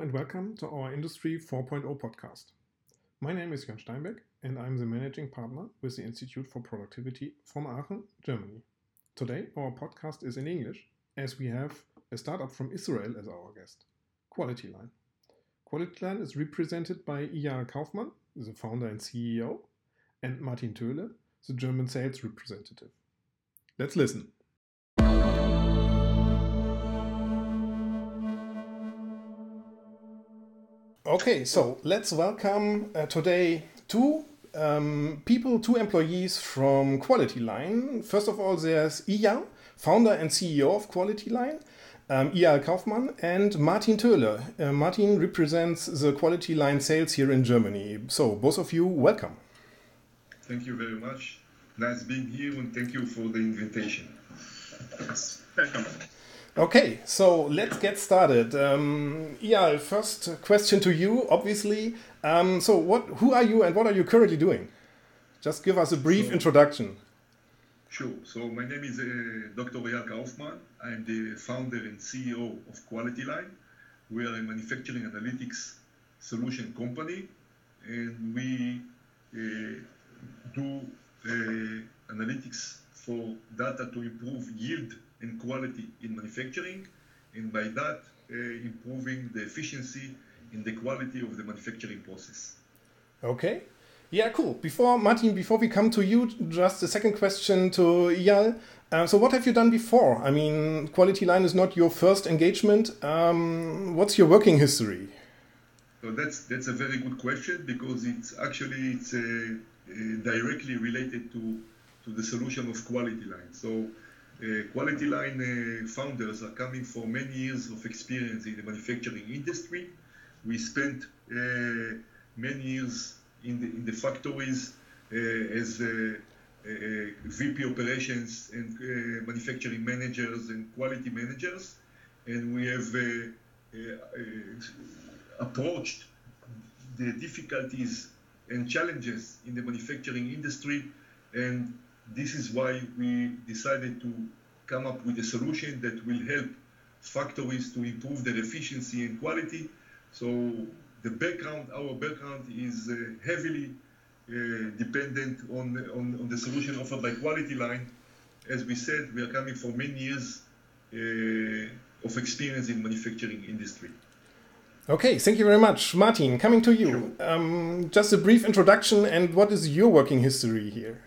And welcome to our Industry 4.0 podcast. My name is Jan Steinbeck and I'm the managing partner with the Institute for Productivity from Aachen, Germany. Today, our podcast is in English as we have a startup from Israel as our guest, Quality Line. Quality Line is represented by Eyal Kaufman, the founder and CEO, and Martin Töhle, the German sales representative. Let's listen. Okay, so let's welcome uh, today two um, people, two employees from Quality Line. First of all, there's Eyal, founder and CEO of Quality Line, um, Eyal Kaufman, and Martin Töhle. Uh, Martin represents the Quality Line sales here in Germany. So, both of you, welcome. Thank you very much. Nice being here, and thank you for the invitation. Yes, welcome. Okay, so let's get started. Um, yeah, first question to you, obviously. Um, so, what? Who are you, and what are you currently doing? Just give us a brief So- introduction. Sure. So my name is uh, Dr. Eyal Kaufman. I'm the founder and CEO of Quality Line. We are a manufacturing analytics solution company, and we uh, do uh, analytics for data to improve yield and quality in manufacturing, and by that uh, improving the efficiency and the quality of the manufacturing process. Okay. Yeah, cool. Before Martin, before we come to you, just a second question to Eyal. Uh, so, what have you done before? I mean, Quality Line is not your first engagement. Um, what's your working history? So that's that's a very good question because it's actually it's uh, uh, directly related to to the solution of quality line. So quality line uh, founders are coming for many years of experience in the manufacturing industry. We spent uh, many years in the in the factories uh, as uh, uh, VP operations and uh, manufacturing managers and quality managers, and we have uh, uh, uh, approached the difficulties and challenges in the manufacturing industry and this is why we decided to come up with a solution that will help factories to improve their efficiency and quality so the background our background is uh, heavily uh, dependent on, on on the solution offered by quality line as we said we are coming from many years uh, of experience in manufacturing industry Okay, thank you very much. Martin, coming to you. Um, just a brief introduction and what is your working history here?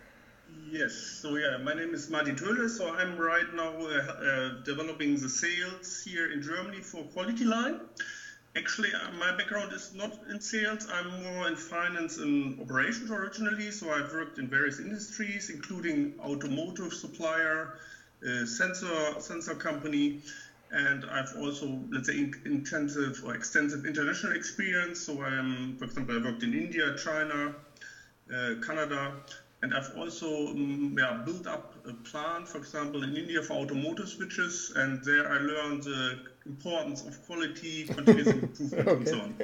Yes, so yeah, my name is Martin Tölle. So I'm right now uh, uh, developing the sales here in Germany for Quality Line. Actually, uh, my background is not in sales. I'm more in finance and operations originally. So I've worked in various industries, including automotive supplier, uh, sensor sensor company, and I've also, let's say, in- intensive or extensive international experience. So I'm, for example, I worked in India, China, uh, Canada, and I've also um, yeah, built up a plant, for example, in India for automotive switches, and there I learned the importance of quality, continuous improvement, and so on.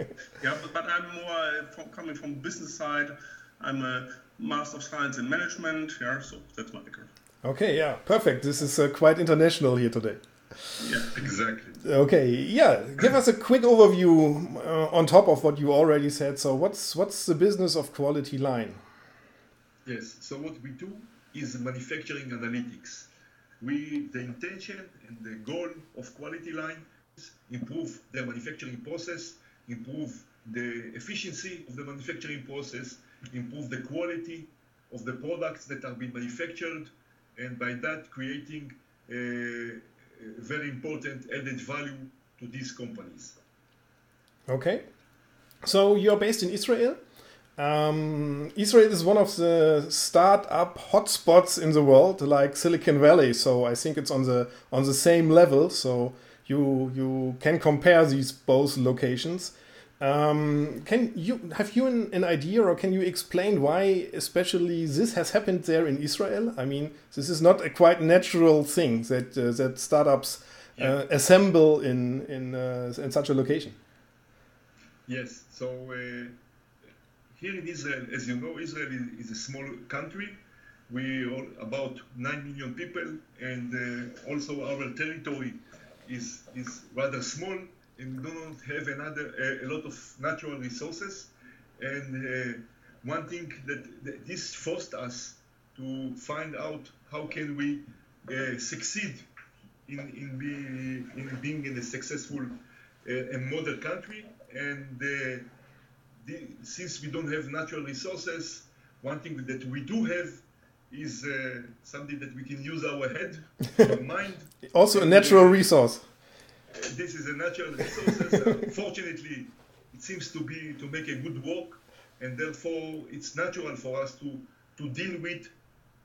Yeah, but, but I'm more uh, from, coming from business side. I'm a Master of Science in Management. Yeah, so that's my background. Okay, yeah, perfect. This is uh, quite international here today. Yeah. exactly Okay, yeah, give us a quick overview uh, on top of what you already said. So, what's what's the business of Quality Line? Yes. So what we do is manufacturing analytics. We the intention and the goal of quality line is improve the manufacturing process, improve the efficiency of the manufacturing process, improve the quality of the products that are being manufactured, and by that creating a, a very important added value to these companies. Okay, so you're based in Israel. Um, Israel is one of the startup hotspots in the world, like Silicon Valley. So I think it's on the on the same level. So you you can compare these both locations. Um, can you have you an, an idea, or can you explain why, especially this has happened there in Israel? I mean, this is not a quite natural thing that uh, that startups uh, assemble in in uh, in such a location. Yes. So uh, here in Israel, as you know, Israel is, is a small country. We are about nine million people, and uh, also our territory is is rather small. and do not have another a lot of natural resources. And uh, one thing that, that, this forced us to find out how can we uh, succeed in in, be, in being in a successful uh, and modern country. And uh, the, since we don't have natural resources, one thing that we do have is uh, something that we can use our head, our mind. Also a natural resource. This is a natural resource. fortunately, it seems to be to make a good work, and therefore it's natural for us to to deal with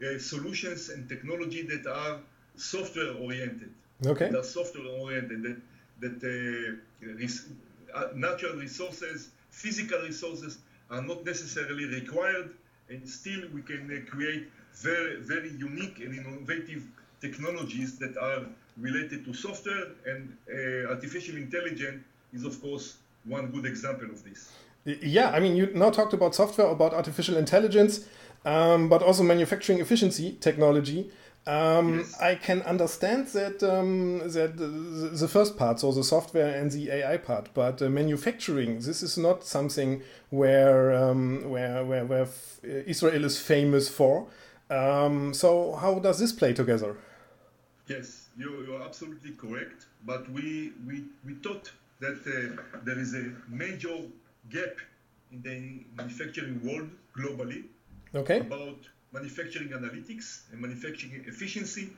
uh, solutions and technology that are software oriented. Okay. That are software oriented. That that uh, res- uh, natural resources, physical resources are not necessarily required, and still we can uh, create very very unique and innovative technologies that are related to software and uh, artificial intelligence is of course one good example of this. Yeah, I mean, you now talked about software, about artificial intelligence, um, but also manufacturing efficiency technology. Um, yes. I can understand that um, that the, the, first part, so the software and the AI part, but uh, manufacturing, this is not something where um, where where, where Israel is famous for. Um, so how does this play together? Yes, you're, you're absolutely correct. But we we, we thought that uh, there is a major gap in the manufacturing world globally okay. about manufacturing analytics and manufacturing efficiency.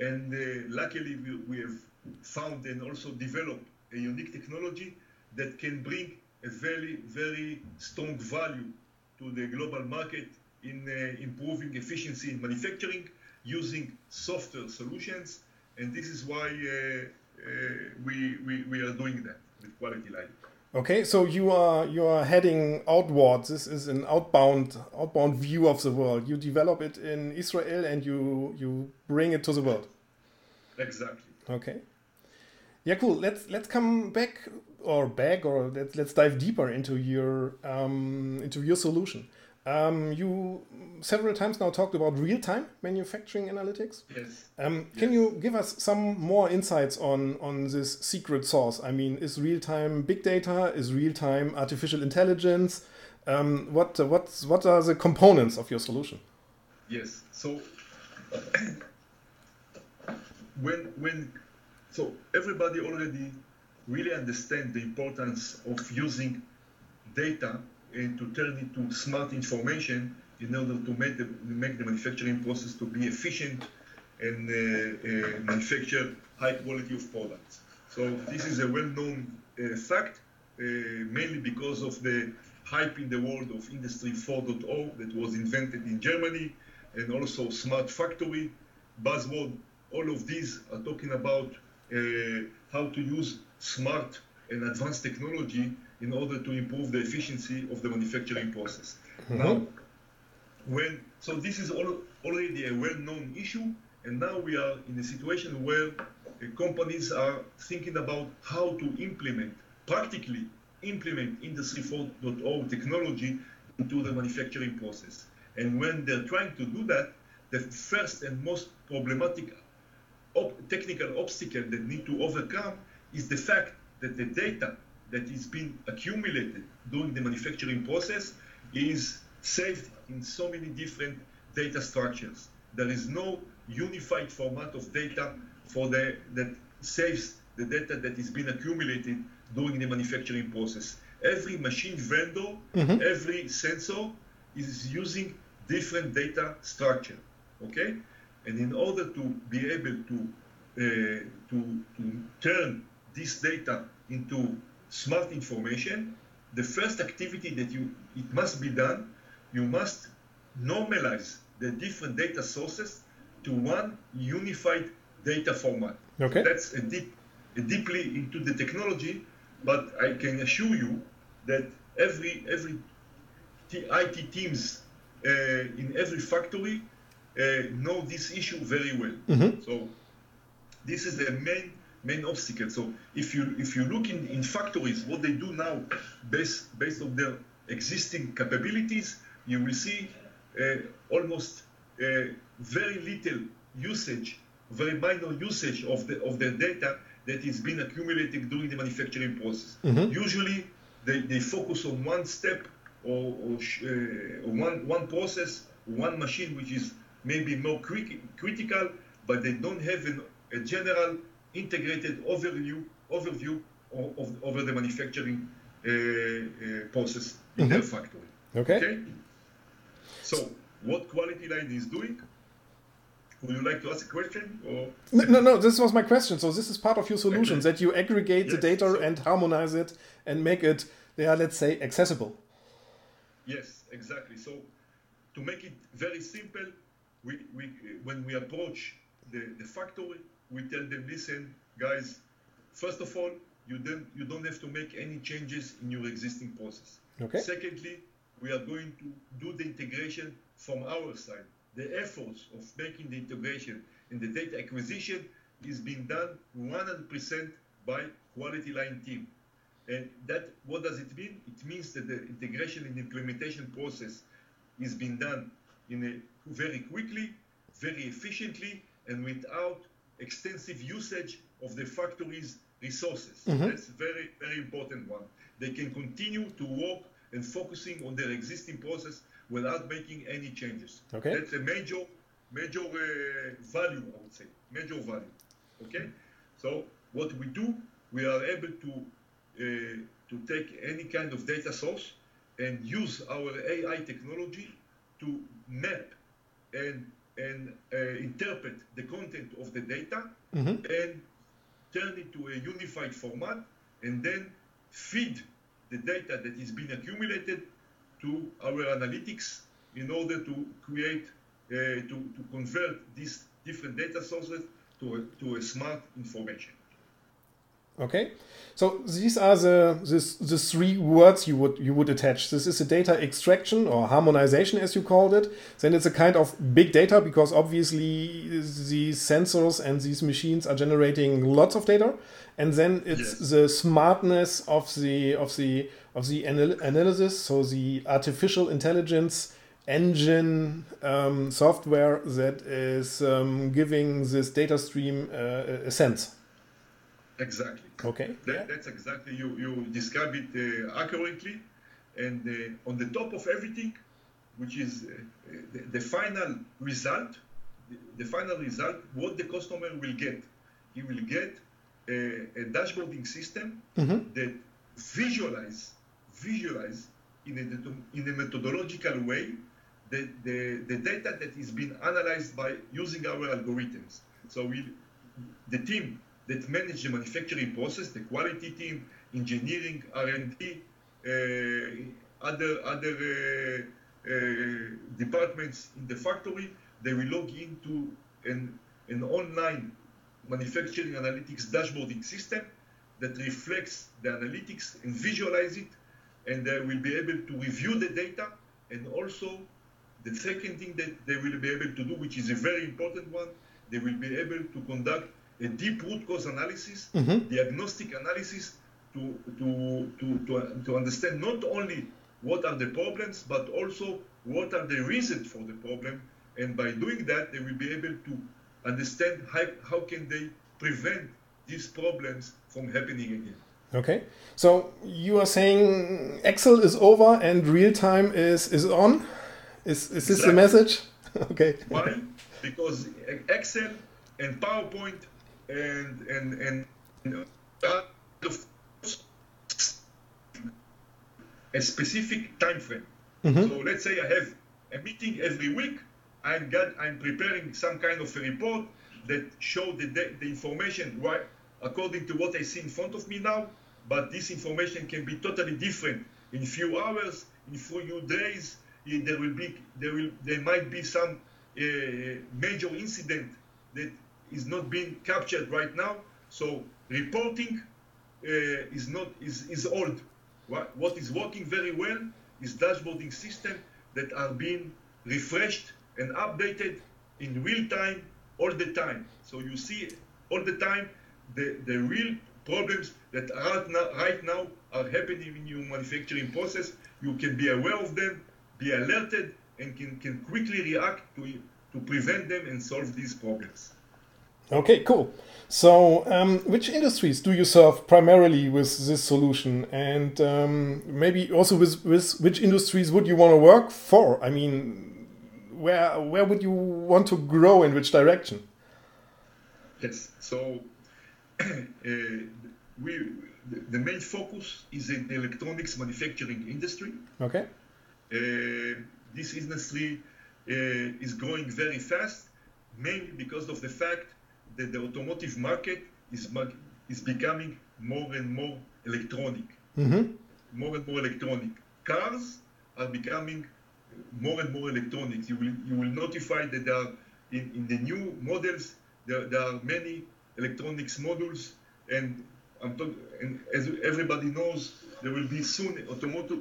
And uh, luckily, we, we have found and also developed a unique technology that can bring a very, very strong value to the global market in uh, improving efficiency in manufacturing using software solutions. And this is why uh, uh, we, we, we are doing that with Quality Line. Okay, so you are you are heading outwards. This is an outbound outbound view of the world. You develop it in Israel and you you bring it to the world. Exactly. Okay. Yeah, cool. Let's let's come back or back or let's let's dive deeper into your um, into your solution. Um, you several times now talked about real-time manufacturing analytics. Yes. Um, can you give us some more insights on on this secret sauce? I mean, is real-time big data? Is real-time artificial intelligence? Um, what what what are the components of your solution? Yes. So when when so everybody already really understand the importance of using data and to turn it to smart information in order to make the, make the manufacturing process to be efficient and uh, uh, manufacture high quality of products. So this is a well-known uh, fact, uh, mainly because of the hype in the world of Industry 4.0 that was invented in Germany, and also smart factory, buzzword. All of these are talking about uh, how to use smart and advanced technology in order to improve the efficiency of the manufacturing process. Mm-hmm. Now, when so this is all, already a well-known issue, and now we are in a situation where uh, companies are thinking about how to implement, practically implement Industry 4.0 technology into the manufacturing process. And when they're trying to do that, the first and most problematic op- technical obstacle they need to overcome is the fact that the data that is being accumulated during the manufacturing process is saved in so many different data structures. There is no unified format of data for the that saves the data that is being accumulated during the manufacturing process. Every machine vendor, mm-hmm. every sensor is using different data structure. Okay, and in order to be able to uh, to, to turn this data into smart information, the first activity that you it must be done, you must normalize the different data sources to one unified data format. Okay. That's a deep, a deeply into the technology, but I can assure you that every every IT teams uh, in every factory uh, know this issue very well. Mm-hmm. So this is the main main obstacle. So if you if you look in, in factories, what they do now, based based on their existing capabilities, you will see uh, almost uh, very little usage, very minor usage of the of their data that is being accumulated during the manufacturing process. Mm-hmm. Usually, they, they focus on one step or, or, uh, one, one process, one machine, which is maybe more cri- critical, but they don't have an, a general integrated overview overview of, of over the manufacturing uh, uh, process in mm-hmm. their factory. Okay. okay. So, what quality line is doing? Would you like to ask a question? Or? No, no, no, this was my question. So this is part of your solution okay. that you aggregate yes. the data so, and harmonize it and make it, yeah, let's say, accessible. Yes, exactly. So to make it very simple, we, we when we approach the, the factory, we tell them, listen, guys, first of all, you don't you don't have to make any changes in your existing process. Okay. Secondly, we are going to do the integration from our side the efforts of making the integration in the data acquisition is being done 100% by quality line team. And that, what does it mean? It means that the integration and implementation process is being done in a very quickly, very efficiently, and without extensive usage of the factory's resources. Mm-hmm. That's very, very important one. They can continue to work and focusing on their existing process without making any changes. Okay. That's a major, major uh, value, I would say, major value. Okay. So what we do, we are able to uh, to take any kind of data source and use our AI technology to map and and uh, interpret the content of the data mm-hmm. and turn it to a unified format and then feed the data that is being accumulated to our analytics in order to create, uh, to, to convert these different data sources to a, to a smart information. Okay, so these are the this, the three words you would you would attach. This is a data extraction or harmonization, as you called it. Then it's a kind of big data because obviously these sensors and these machines are generating lots of data. And then it's yes. the smartness of the of the of the anal analysis, so the artificial intelligence engine um, software that is um, giving this data stream uh, a sense. Exactly. Okay. That, yeah. That's exactly you. You describe it uh, accurately, and uh, on the top of everything, which is uh, the, the, final result, the, the, final result, what the customer will get. He will get a, a dashboarding system mm-hmm. that visualize visualize in a, in a methodological way the, the, the data that is being analyzed by using our algorithms. So we, the team that manage the manufacturing process, the quality team, engineering, R&D, uh, other other uh, uh, departments in the factory, they will log into an, an online manufacturing analytics dashboarding system that reflects the analytics and visualize it, and they will be able to review the data and also the second thing that they will be able to do, which is a very important one, they will be able to conduct a deep root cause analysis, mm-hmm. diagnostic analysis to, to, to, to, to understand not only what are the problems, but also what are the reasons for the problem. And by doing that, they will be able to understand how, how can they prevent these problems from happening again. Okay, so you are saying Excel is over and real time is is on. Is is this exactly. the message? okay. Why? Because Excel and PowerPoint and and and uh, a specific time frame. Mm-hmm. So let's say I have a meeting every week. I'm got, I'm preparing some kind of a report that show the, the information right according to what I see in front of me now. But this information can be totally different in few hours, in few days. There will be there will there might be some uh, major incident that is not being captured right now. So reporting uh, is not is, is old. What, is working very well is dashboarding system that are being refreshed and updated in real time all the time. So you see all the time the, the real problems that right now, right now are happening in your manufacturing process. You can be aware of them, be alerted, and can, can quickly react to, to prevent them and solve these problems. Okay, cool. So, um, which industries do you serve primarily with this solution, and um, maybe also with, with which industries would you want to work for? I mean, where where would you want to grow in which direction? Yes. So, uh, we the main focus is in the electronics manufacturing industry. Okay. Uh, this industry uh, is growing very fast, mainly because of the fact that the automotive market is, is becoming more and more electronic. Mm-hmm. More and more electronic. Cars are becoming more and more electronic. You will, you will notify that there are, in, in the new models, there, there are many electronics modules, and, I'm talk, and as everybody knows, there will be soon automotive,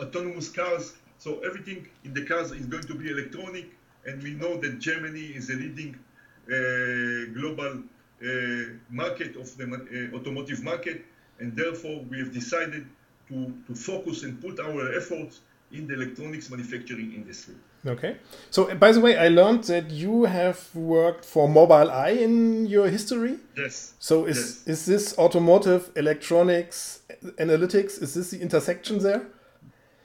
autonomous cars. So everything in the cars is going to be electronic, and we know that Germany is a leading global uh, market of the uh, automotive market, and therefore we have decided to, to focus and put our efforts in the electronics manufacturing industry. Okay. So, by the way, I learned that you have worked for Mobileye in your history. Yes. So, is yes. is this automotive electronics analytics? Is this the intersection there?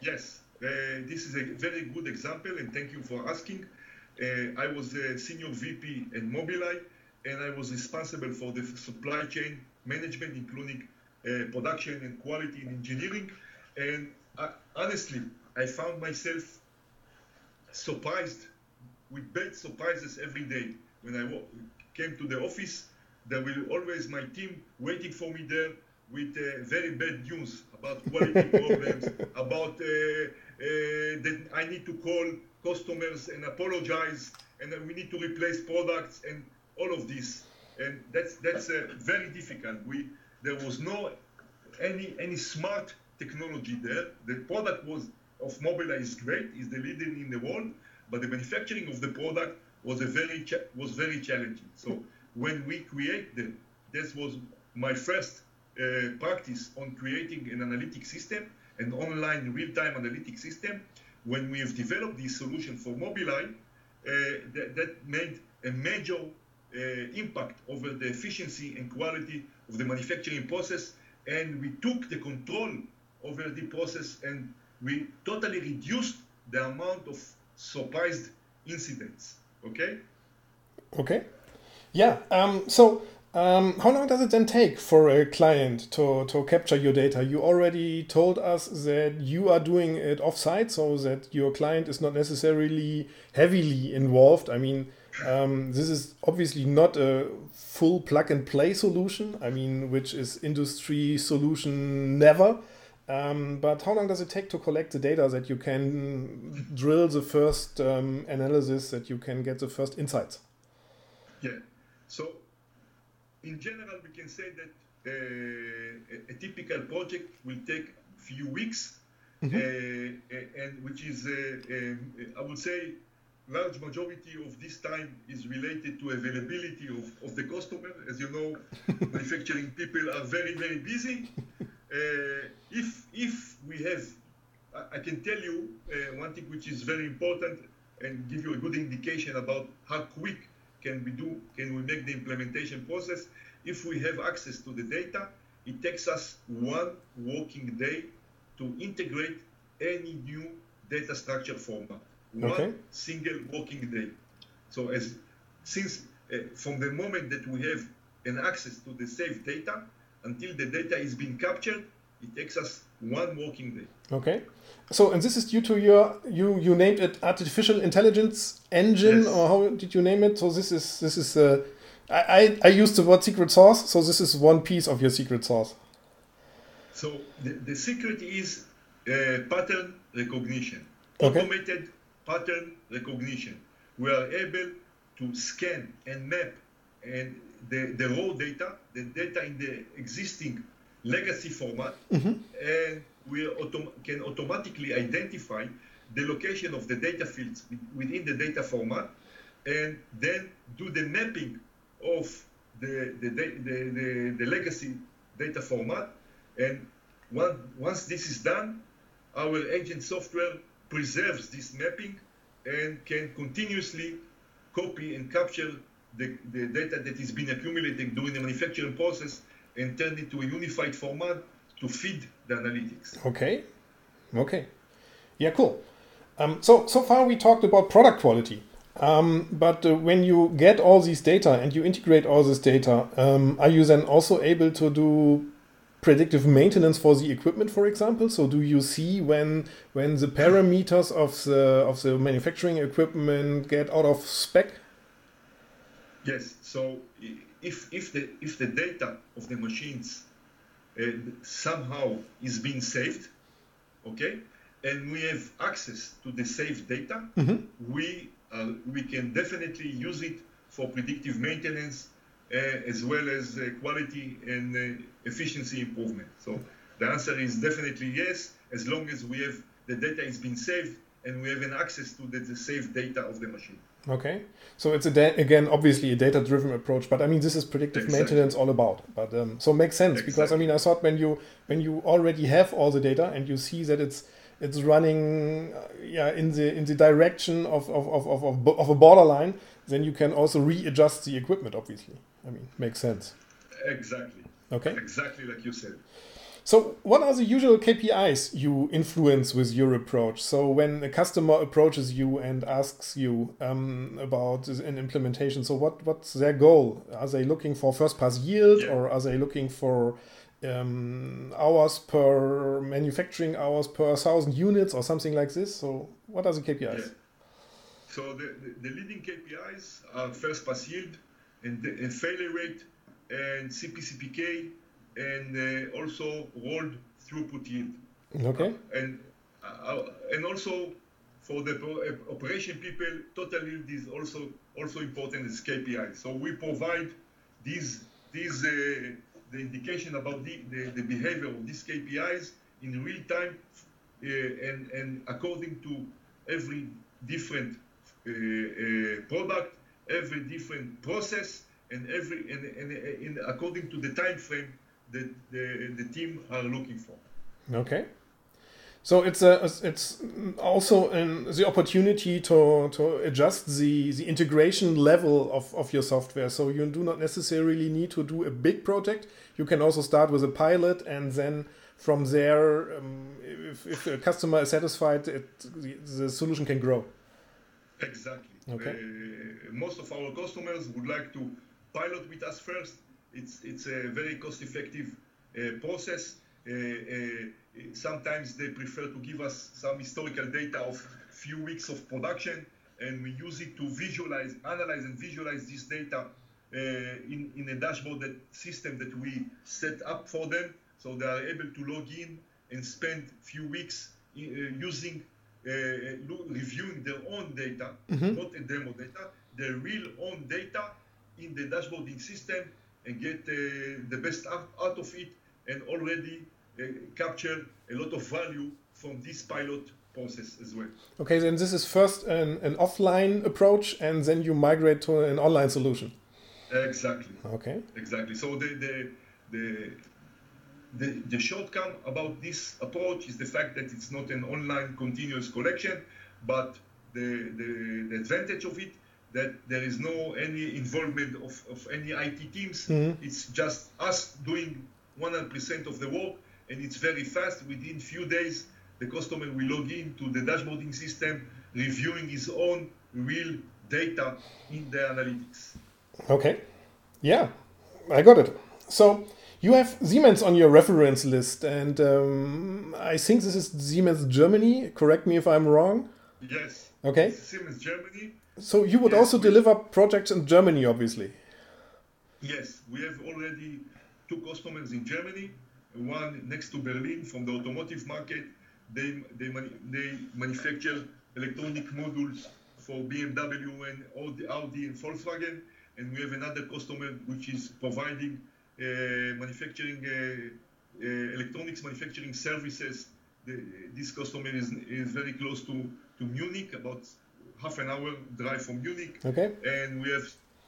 Yes. Uh, this is a very good example, and thank you for asking. Uh, I was a senior VP at Mobileye, and I was responsible for the supply chain management, including uh, production and quality and engineering. And I, honestly, I found myself surprised with bad surprises every day. When I came to the office, there will always my team waiting for me there with uh, very bad news about quality problems, about uh, uh, that I need to call customers and apologize, and we need to replace products and all of this. And that's that's uh, very difficult. We there was no any any smart technology there. The product was of Mobileye is great, is the leader in the world, but the manufacturing of the product was a very was very challenging. So when we create them, this was my first uh, practice on creating an analytic system, an online real-time analytic system when we have developed this solution for Mobileye, uh, that, that, made a major uh, impact over the efficiency and quality of the manufacturing process, and we took the control over the process and we totally reduced the amount of surprised incidents. Okay? Okay. Yeah. Um, so um, how long does it then take for a client to, to capture your data? You already told us that you are doing it offsite, so that your client is not necessarily heavily involved. I mean, um, this is obviously not a full plug and play solution. I mean, which is industry solution never. Um, but how long does it take to collect the data that you can drill the first um, analysis, that you can get the first insights? Yeah. So in general, we can say that uh, a, a, typical project will take a few weeks, mm-hmm. uh, and which is, uh, um, I would say, large majority of this time is related to availability of, of the customer. As you know, manufacturing people are very, very busy. Uh, if, if we have, I, I can tell you uh, one thing which is very important and give you a good indication about how quick can we do, can we make the implementation process? If we have access to the data, it takes us one working day to integrate any new data structure format. One okay. single working day. So as since uh, from the moment that we have an access to the saved data until the data is being captured, it takes us one working day. Okay. So, and this is due to your you you named it artificial intelligence engine, yes. or how did you name it? So this is this is uh, I, I used the word secret sauce, so this is one piece of your secret sauce. So the, the secret is uh, pattern recognition, okay. automated pattern recognition. We are able to scan and map and the, the raw data, the data in the existing legacy format, mm-hmm. and we autom- can automatically identify the location of the data fields within the data format, and then do the mapping of the, the, the, the, the legacy data format. And one, once this is done, our agent software preserves this mapping and can continuously copy and capture the, the data that is being accumulated during the manufacturing process and turn it to a unified format to feed the analytics. Okay. Okay. Yeah, cool. Um, so so far we talked about product quality. Um, but uh, when you get all these data and you integrate all this data, um, are you then also able to do predictive maintenance for the equipment, for example? So do you see when when the parameters of the of the manufacturing equipment get out of spec? Yes. So if if the if the data of the machines uh, somehow is being saved, okay, and we have access to the saved data, Mm-hmm. we uh, we can definitely use it for predictive maintenance uh, as well as uh, quality and uh, efficiency improvement. So the answer is definitely yes, as long as we have the data is being saved and we have an access to the, the saved data of the machine. Okay, so it's a da- again obviously a data-driven approach, but I mean this is predictive Exactly. maintenance all about. But um, so makes sense because I mean I thought when you when you already have all the data and you see that it's it's running uh, yeah in the in the direction of of, of, of, of, bo- of a borderline, then you can also readjust the equipment. Obviously, I mean makes sense. Exactly. Okay. Exactly like you said. So, what are the usual KPIs you influence with your approach? So, when a customer approaches you and asks you um, about an implementation, so what what's their goal? Are they looking for first pass yield, Yeah. or are they looking for um, hours per manufacturing hours per thousand units, or something like this? So, what are the KPIs? Yeah. So the, the, the leading KPIs are first pass yield and, the, and failure rate and CPCPK and uh, also rolled throughput yield. Okay. And uh, and also for the pro- uh, operation people, total yield is also also important as KPI. So we provide these these uh, the indication about the, the, the behavior of these KPIs in real time uh, and and according to every different uh, uh, product, every different process, and every and, and, and in, according to the time frame that the, the team are looking for. Okay. So it's a it's also an, the opportunity to to adjust the the integration level of, of your software. So you do not necessarily need to do a big project. You can also start with a pilot, and then from there, um, if, if a customer is satisfied, it, the, the solution can grow. Exactly. Okay. Uh, most of our customers would like to pilot with us first. It's it's a very cost-effective uh, process. Uh, uh, sometimes they prefer to give us some historical data of few weeks of production, and we use it to visualize, analyze, and visualize this data uh, in in a dashboard that system that we set up for them, so they are able to log in and spend few weeks in, uh, using uh, reviewing their own data, not a demo data, their real own data in the dashboarding system and get uh, the best out, out of it and already uh, capture a lot of value from this pilot process as well. Okay, then this is first an, an offline approach, and then you migrate to an online solution. Exactly. Okay. Exactly. So the the the the, the shortcome about this approach is the fact that it's not an online continuous collection, but the, the, the advantage of it that there is no any involvement of, of any IT teams. It's just us doing 100% of the work, and it's very fast. Within few days, the customer will log in to the dashboarding system, reviewing his own real data in the analytics. Okay. Yeah, I got it. So you have Siemens on your reference list, and um, I think this is Siemens Germany. Correct me if I'm wrong. Yes. Okay. Siemens Germany. So you would Yes, also we- deliver projects in Germany, obviously. Yes, we have already two customers in Germany. One next to Berlin from the automotive market. They they, they manufacture electronic modules for BMW and Audi, Audi and Volkswagen. And we have another customer which is providing uh, manufacturing uh, uh, electronics manufacturing services. The, this customer is, is very close to, to Munich, about half an hour drive from Munich Okay. and we have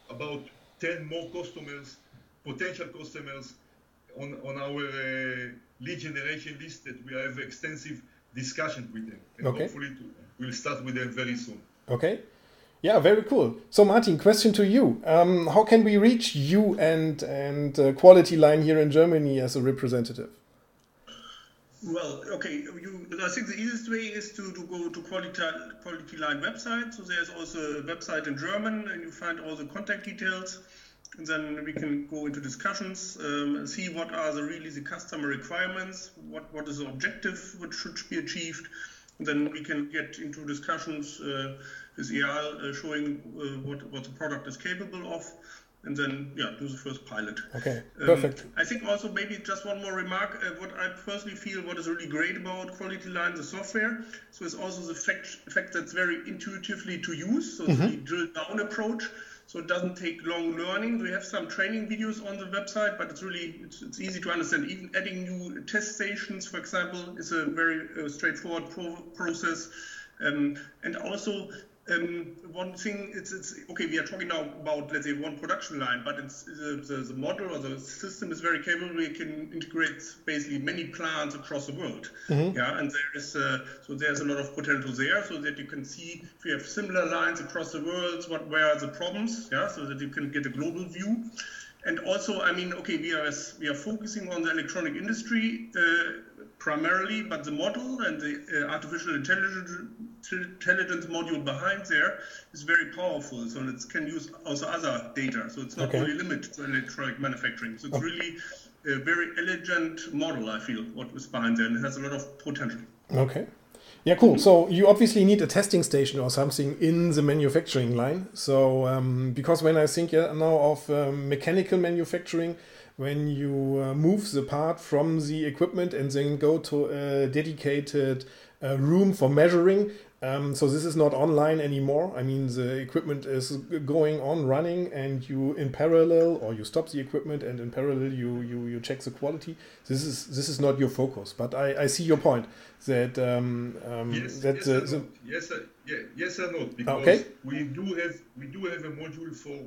about 10 more customers, potential customers on, on our uh, lead generation list that we have extensive discussion with them. And Okay. hopefully to, we'll start with them very soon. Okay. Yeah, very cool. So, Martin, question to you: um, How can we reach you and and uh, Quality Line here in Germany as a representative? Well, okay. You, I think the easiest way is to, to go to Quality, Quality Line website. So there's also a website in German, and you find all the contact details. And then we can go into discussions um, and see what are the really the customer requirements, what what is the objective which should be achieved. And then we can get into discussions. Uh, with Eyal uh, showing uh, what, what the product is capable of and then yeah do the first pilot. Okay perfect. Um, i think also maybe just one more remark. Uh, what i personally feel what is really great about quality line the software. So it's also the fact, fact that it's very intuitively to use. So mm-hmm. the drill down approach. So it doesn't take long learning. We have some training videos on the website but it's really it's, it's easy to understand. Even adding new test stations for example is a very uh, straightforward pro- process. Um, and also um, one thing, it's, it's okay. We are talking now about let's say one production line, but it's the, the, the model or the system is very capable. We can integrate basically many plants across the world. Mm-hmm. Yeah, and there is uh, so there's a lot of potential there, so that you can see if you have similar lines across the world, what where are the problems? Yeah, so that you can get a global view. And also, I mean, okay, we are we are focusing on the electronic industry. Uh, primarily, but the model and the uh, artificial intelligence, intelligence module behind there is very powerful. So it can use also other data. So it's not okay. only limited to electronic manufacturing. So it's okay. really a very elegant model, I feel, what is behind there, and it has a lot of potential. Okay. Yeah, cool. So you obviously need a testing station or something in the manufacturing line. So um, because when I think now of um, mechanical manufacturing, when you uh, move the part from the equipment and then go to a dedicated uh, room for measuring. Um, so this is not online anymore. I mean, the equipment is going on running, and you in parallel, or you stop the equipment, and in parallel you you, you check the quality. This is this is not your focus. But I, I see your point that um, um, yes, that yes, the, the, yes, yeah, yes or not because okay. we do have we do have a module for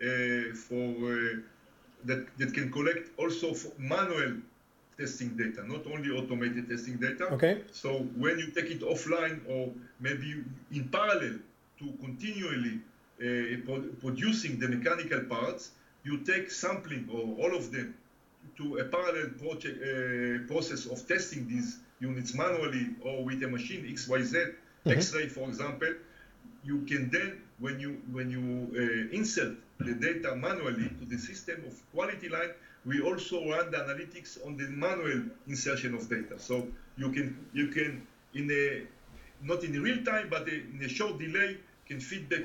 uh, for uh, that, that can collect also for manual testing data, not only automated testing data. Okay. So when you take it offline or maybe in parallel to continually uh, producing the mechanical parts, you take sampling or all of them to a parallel project, uh, process of testing these units manually or with a machine XYZ, mm-hmm. X-ray for example, you can then, when you when you uh, insert the data manually to the system of quality line, we also run the analytics on the manual insertion of data. So you can you can in a not in real time, but in a short delay, can feedback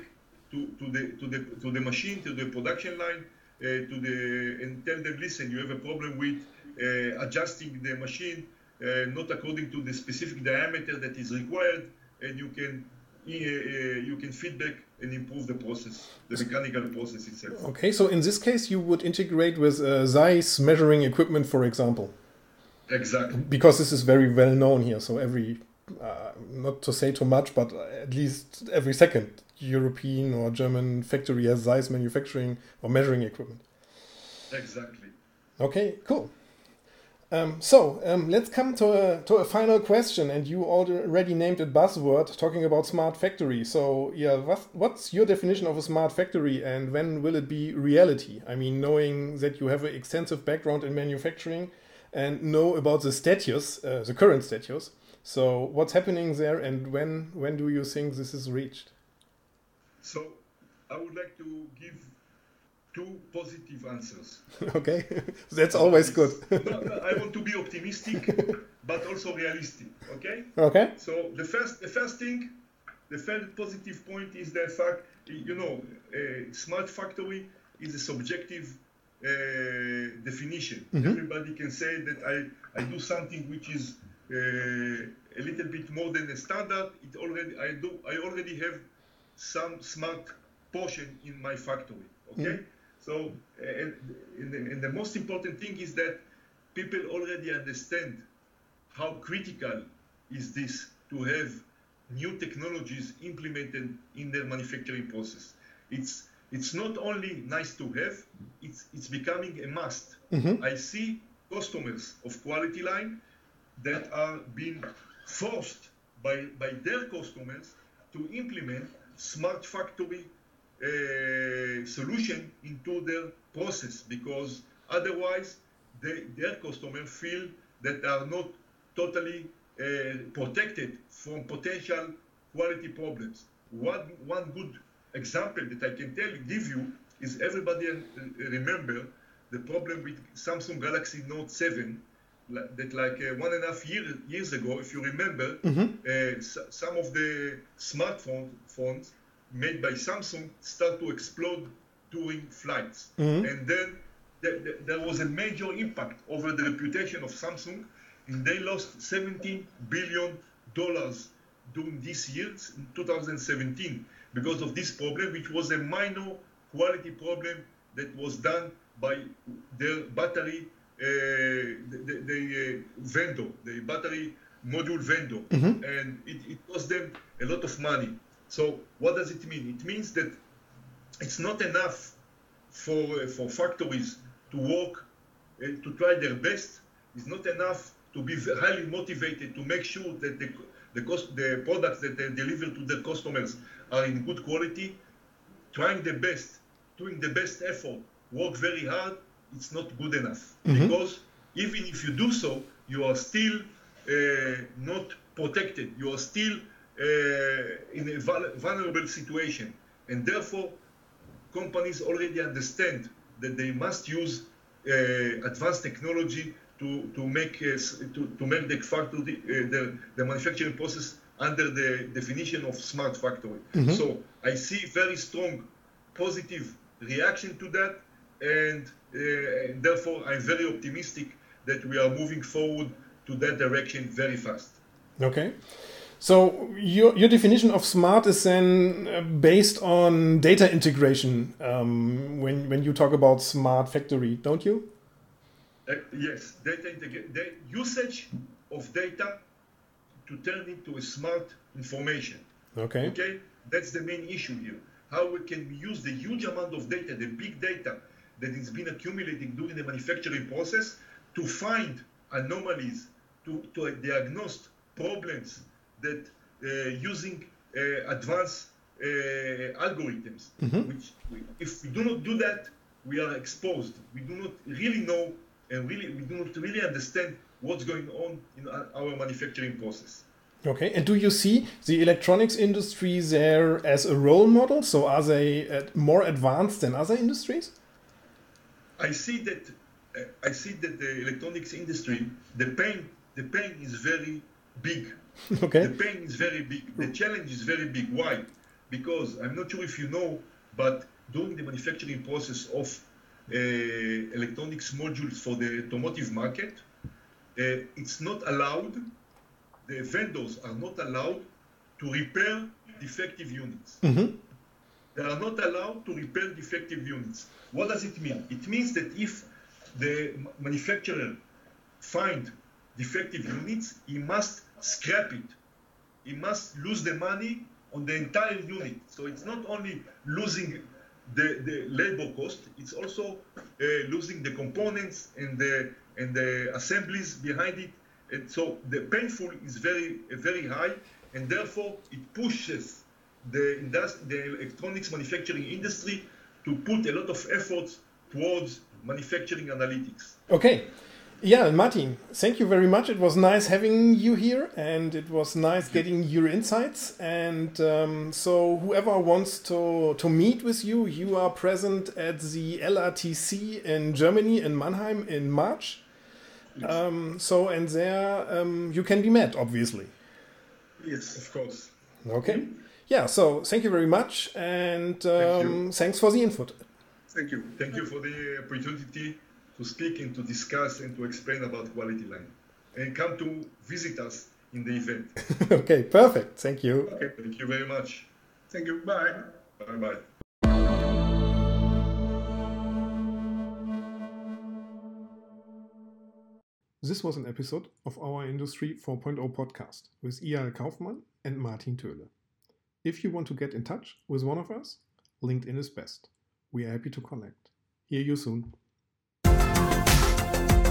to, to the to the to the machine, to the production line, uh, to the and tell them, listen, you have a problem with uh, adjusting the machine uh, not according to the specific diameter that is required, and you can you can feedback and improve the process, the mechanical process itself. Okay, so in this case, you would integrate with uh, Zeiss measuring equipment, for example. Exactly. Because this is very well known here, so every, uh, not to say too much, but at least every second European or German factory has Zeiss manufacturing or measuring equipment. Exactly. Okay, cool. Um, so um, let's come to a, to a final question, and you already named it buzzword, talking about smart factory. So yeah, what, what's your definition of a smart factory, and when will it be reality? I mean, knowing that you have an extensive background in manufacturing and know about the status, uh, the current status. So what's happening there, and when when do you think this is reached? So I would like to give two positive answers. okay, that's always good. I want to be optimistic, but also realistic. Okay. Okay. So the first, the first thing, the first positive point is the fact, you know, a smart factory is a subjective uh, definition. Mm-hmm. Everybody can say that I, I do something which is uh, a little bit more than a standard. It already I do I already have some smart portion in my factory. Okay. Mm-hmm. So, and, and, the, and the most important thing is that people already understand how critical is this to have new technologies implemented in their manufacturing process. It's it's not only nice to have, it's it's becoming a must. Mm-hmm. I see customers of quality line that are being forced by, by their customers to implement smart factory uh, solution into their process because otherwise they, their customers feel that they are not totally uh, protected from potential quality problems. One, one good example that I can tell give you is everybody remember the problem with Samsung Galaxy Note 7 that like uh, one and a half year, years ago, if you remember, mm-hmm. uh, some of the smartphone phones made by Samsung start to explode during flights. Mm-hmm. And then th- th- there was a major impact over the reputation of Samsung, and they lost 17 billion dollars during this year, in 2017, because of this problem, which was a minor quality problem that was done by their battery uh, the, the uh, vendor, the battery module vendor, mm-hmm. and it, it cost them a lot of money. So what does it mean? It means that it's not enough for uh, for factories to work and to try their best. It's not enough to be highly motivated to make sure that the the cost the products that they deliver to the customers are in good quality. Trying the best, doing the best effort, work very hard, it's not good enough mm-hmm. because even if you do so, you are still uh, not protected. You are still in a vulnerable situation, and therefore, companies already understand that they must use uh, advanced technology to, to make uh, to, to make the factory uh, the, the manufacturing process under the definition of smart factory. Mm-hmm. So I see very strong positive reaction to that, and uh, therefore, I'm very optimistic that we are moving forward to that direction very fast. Okay. So your your definition of smart is then uh, based on data integration um, when when you talk about smart factory, don't you? Uh, yes, data integration, the usage of data to turn into a smart information. Okay. Okay, that's the main issue here. How we can use the huge amount of data, the big data that has been accumulating during the manufacturing process to find anomalies, to, to diagnose problems that uh, using uh, advanced uh, algorithms, mm-hmm. which we, if we do not do that, we are exposed. We do not really know and really we do not really understand what's going on in our manufacturing process. Okay, and do you see the electronics industry there as a role model? So are they more advanced than other industries? I see that I see that the electronics industry, the pain, the pain is very big. Okay. The pain is very big. The challenge is very big. Why? Because I'm not sure if you know, but during the manufacturing process of uh, electronics modules for the automotive market, uh, it's not allowed. The vendors are not allowed to repair defective units. Mm-hmm. They are not allowed to repair defective units. What does it mean? It means that if the manufacturer find defective units, he must scrap it. He must lose the money on the entire unit. So it's not only losing the, the labor cost, it's also uh, losing the components and the, and the assemblies behind it. And so the painful is very, very high, and therefore it pushes the, the electronics manufacturing industry to put a lot of efforts towards manufacturing analytics. Okay. Yeah, Martin, thank you very much. It was nice having you here and it was nice getting your insights. And um, so, whoever wants to, to meet with you, you are present at the LRTC in Germany, in Mannheim, in March. Yes. Um, so, and there um, you can be met, obviously. Yes, of course. Okay yeah, so thank you very much, and um, Thank thanks for the input. Thank you. Thank you for the opportunity to speak and to discuss and to explain about Quality Line. And come to visit us in the event. okay, perfect. Thank you. Okay, thank you very much. Thank you. Bye. Bye bye. This was an episode of our Industry 4.0 podcast with Eyal Kaufman and Martin Töhle. If you want to get in touch with one of us, LinkedIn is best. We are happy to connect. Hear you soon.